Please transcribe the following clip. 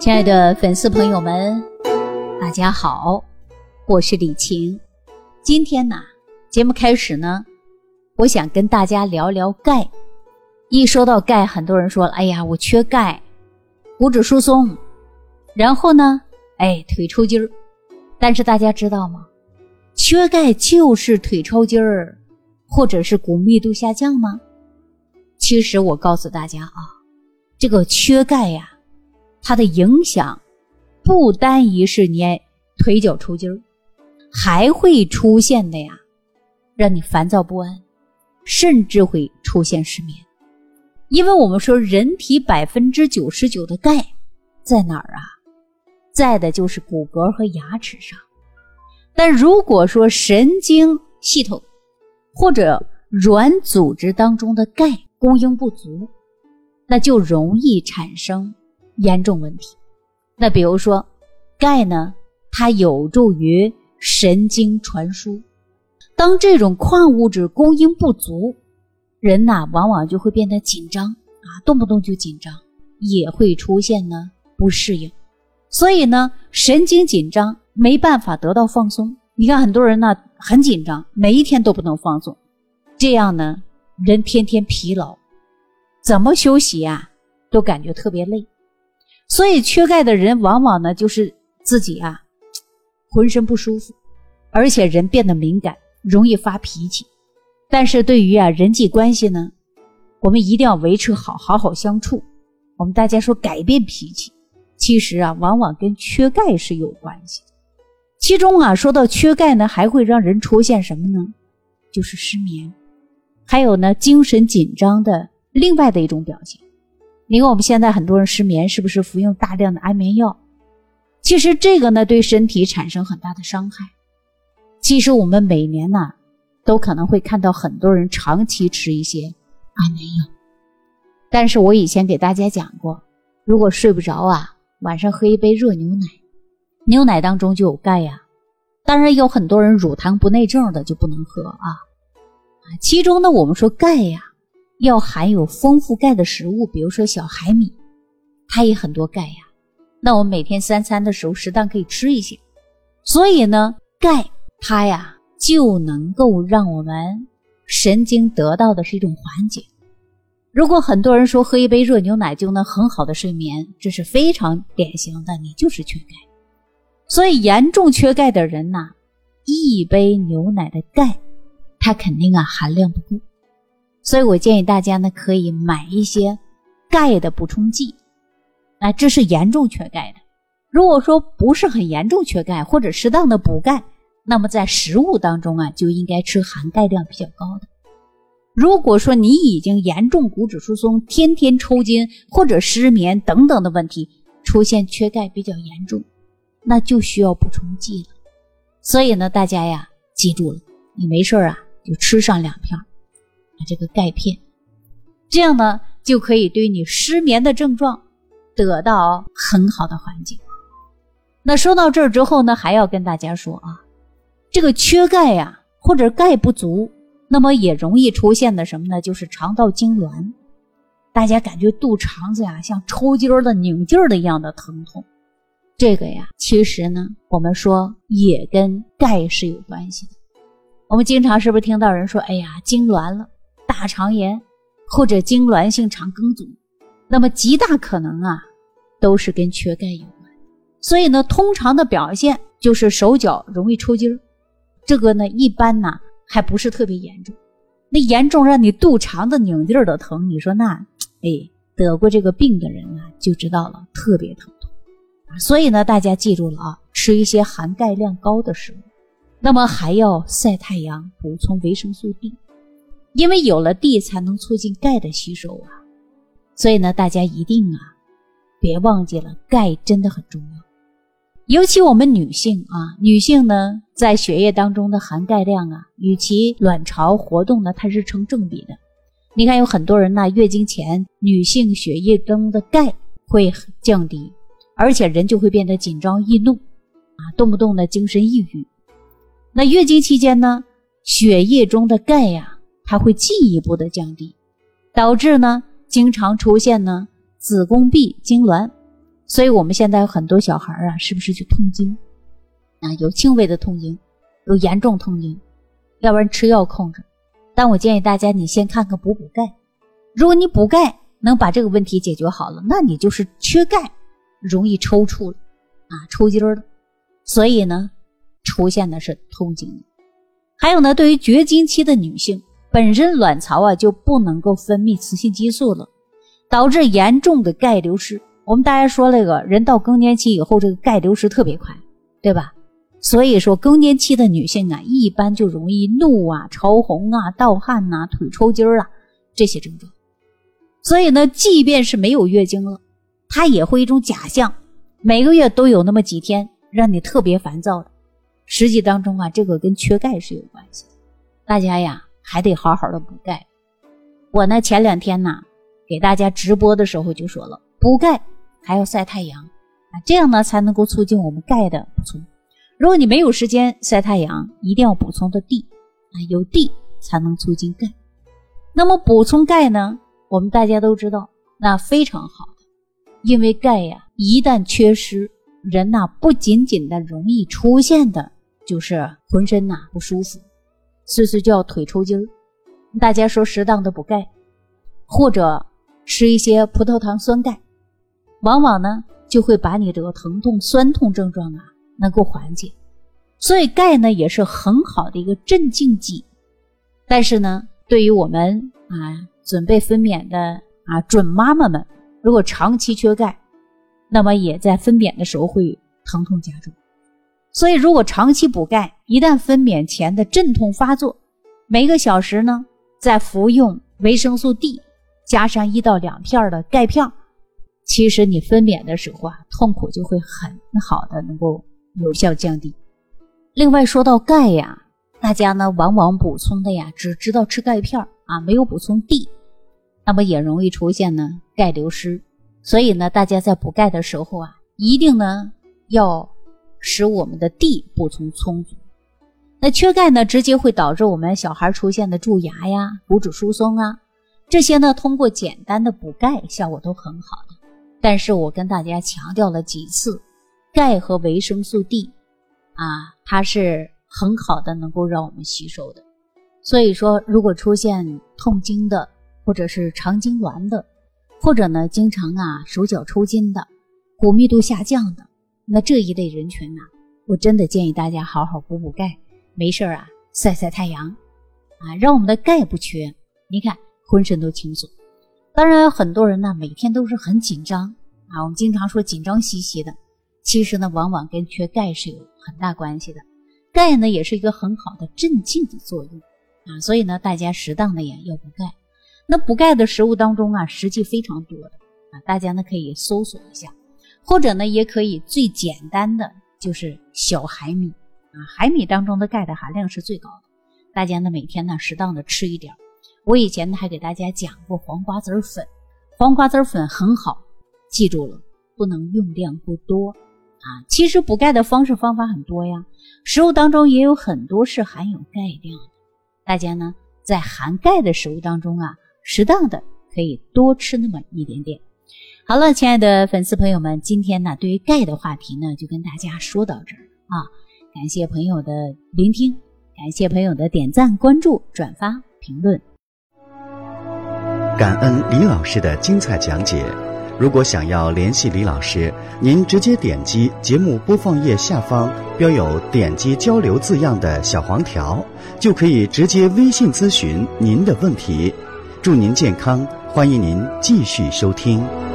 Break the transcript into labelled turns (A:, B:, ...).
A: 亲爱的粉丝朋友们，大家好，我是李晴。今天呢，节目开始呢，我想跟大家聊聊钙。一说到钙，很多人说：“哎呀，我缺钙，骨质疏松，然后呢，哎，腿抽筋儿。”但是大家知道吗？缺钙就是腿抽筋儿，或者是骨密度下降吗？其实我告诉大家啊，这个缺钙呀。它的影响不单一是你腿脚抽筋儿，还会出现的呀，让你烦躁不安，甚至会出现失眠。因为我们说人体百分之九十九的钙在哪儿啊？在的就是骨骼和牙齿上。但如果说神经系统或者软组织当中的钙供应不足，那就容易产生。严重问题，那比如说，钙呢，它有助于神经传输。当这种矿物质供应不足，人呐往往就会变得紧张啊，动不动就紧张，也会出现呢不适应。所以呢，神经紧张没办法得到放松。你看很多人呢很紧张，每一天都不能放松，这样呢人天天疲劳，怎么休息呀都感觉特别累。所以缺钙的人往往呢，就是自己啊，浑身不舒服，而且人变得敏感，容易发脾气。但是对于啊人际关系呢，我们一定要维持好，好好相处。我们大家说改变脾气，其实啊，往往跟缺钙是有关系。其中啊，说到缺钙呢，还会让人出现什么呢？就是失眠，还有呢，精神紧张的另外的一种表现。你看，我们现在很多人失眠，是不是服用大量的安眠药？其实这个呢，对身体产生很大的伤害。其实我们每年呢，都可能会看到很多人长期吃一些安眠药。但是我以前给大家讲过，如果睡不着啊，晚上喝一杯热牛奶，牛奶当中就有钙呀。当然有很多人乳糖不耐症的就不能喝啊。其中呢，我们说钙呀。要含有丰富钙的食物，比如说小海米，它也很多钙呀。那我们每天三餐的时候，适当可以吃一些。所以呢，钙它呀就能够让我们神经得到的是一种缓解。如果很多人说喝一杯热牛奶就能很好的睡眠，这是非常典型的，你就是缺钙。所以严重缺钙的人呐，一杯牛奶的钙，它肯定啊含量不够。所以我建议大家呢，可以买一些钙的补充剂，啊，这是严重缺钙的。如果说不是很严重缺钙，或者适当的补钙，那么在食物当中啊，就应该吃含钙量比较高的。如果说你已经严重骨质疏松，天天抽筋或者失眠等等的问题，出现缺钙比较严重，那就需要补充剂了。所以呢，大家呀，记住了，你没事啊，就吃上两片。这个钙片，这样呢就可以对你失眠的症状得到很好的缓解。那说到这儿之后呢，还要跟大家说啊，这个缺钙呀，或者钙不足，那么也容易出现的什么呢？就是肠道痉挛，大家感觉肚肠子呀像抽筋儿的、拧劲儿的一样的疼痛。这个呀，其实呢，我们说也跟钙是有关系的。我们经常是不是听到人说，哎呀，痉挛了？大肠炎或者痉挛性肠梗阻，那么极大可能啊，都是跟缺钙有关。所以呢，通常的表现就是手脚容易抽筋儿，这个呢一般呢还不是特别严重。那严重让你肚肠子拧劲儿的疼，你说那哎得过这个病的人啊就知道了，特别疼痛。所以呢，大家记住了啊，吃一些含钙量高的食物，那么还要晒太阳，补充维生素 D。因为有了地才能促进钙的吸收啊，所以呢，大家一定啊，别忘记了钙真的很重要。尤其我们女性啊，女性呢在血液当中的含钙量啊，与其卵巢活动呢，它是成正比的。你看有很多人呢，月经前女性血液中的钙会降低，而且人就会变得紧张易怒啊，动不动的精神抑郁。那月经期间呢，血液中的钙呀。它会进一步的降低，导致呢经常出现呢子宫壁痉挛，所以我们现在有很多小孩啊，是不是就痛经啊？有轻微的痛经，有严重痛经，要不然吃药控制。但我建议大家，你先看看补补钙。如果你补钙能把这个问题解决好了，那你就是缺钙，容易抽搐了啊，抽筋儿了。所以呢，出现的是痛经。还有呢，对于绝经期的女性，本身卵巢啊就不能够分泌雌性激素了，导致严重的钙流失。我们大家说那个人到更年期以后，这个钙流失特别快，对吧？所以说更年期的女性啊，一般就容易怒啊、潮红啊、盗汗呐、腿抽筋儿啊这些症状。所以呢，即便是没有月经了，它也会一种假象，每个月都有那么几天让你特别烦躁的。实际当中啊，这个跟缺钙是有关系的。大家呀，还得好好的补钙。我呢，前两天呢，给大家直播的时候就说了，补钙。还要晒太阳啊，这样呢才能够促进我们钙的补充。如果你没有时间晒太阳，一定要补充的 D 啊，有 D 才能促进钙。那么补充钙呢，我们大家都知道，那非常好，因为钙呀一旦缺失，人呐不仅仅的容易出现的就是浑身呐不舒服，岁岁叫腿抽筋儿。大家说适当的补钙，或者吃一些葡萄糖酸钙。往往呢，就会把你这个疼痛、酸痛症状啊，能够缓解。所以钙呢，也是很好的一个镇静剂。但是呢，对于我们啊准备分娩的啊准妈妈们，如果长期缺钙，那么也在分娩的时候会疼痛加重。所以，如果长期补钙，一旦分娩前的阵痛发作，每个小时呢再服用维生素 D，加上一到两片的钙片。其实你分娩的时候啊，痛苦就会很好的能够有效降低。另外说到钙呀，大家呢往往补充的呀只知道吃钙片啊，没有补充 D，那么也容易出现呢钙流失。所以呢，大家在补钙的时候啊，一定呢要使我们的 D 补充充足。那缺钙呢，直接会导致我们小孩出现的蛀牙呀、骨质疏松啊，这些呢通过简单的补钙效果都很好的。但是我跟大家强调了几次，钙和维生素 D，啊，它是很好的，能够让我们吸收的。所以说，如果出现痛经的，或者是肠痉挛的，或者呢经常啊手脚抽筋的，骨密度下降的，那这一类人群呢，我真的建议大家好好补补钙，没事啊晒晒太阳，啊，让我们的钙不缺，你看浑身都轻松。当然，很多人呢每天都是很紧张啊。我们经常说紧张兮兮的，其实呢往往跟缺钙是有很大关系的。钙呢也是一个很好的镇静的作用啊，所以呢大家适当的呀要补钙。那补钙的食物当中啊，实际非常多的啊，大家呢可以搜索一下，或者呢也可以最简单的就是小海米啊，海米当中的钙的含量是最高的，大家呢每天呢适当的吃一点。我以前呢还给大家讲过黄瓜籽粉，黄瓜籽粉很好，记住了，不能用量过多啊。其实补钙的方式方法很多呀，食物当中也有很多是含有钙量的。大家呢在含钙的食物当中啊，适当的可以多吃那么一点点。好了，亲爱的粉丝朋友们，今天呢对于钙的话题呢就跟大家说到这儿啊。感谢朋友的聆听，感谢朋友的点赞、关注、转发、评论。
B: 感恩李老师的精彩讲解。如果想要联系李老师，您直接点击节目播放页下方标有“点击交流”字样的小黄条，就可以直接微信咨询您的问题。祝您健康，欢迎您继续收听。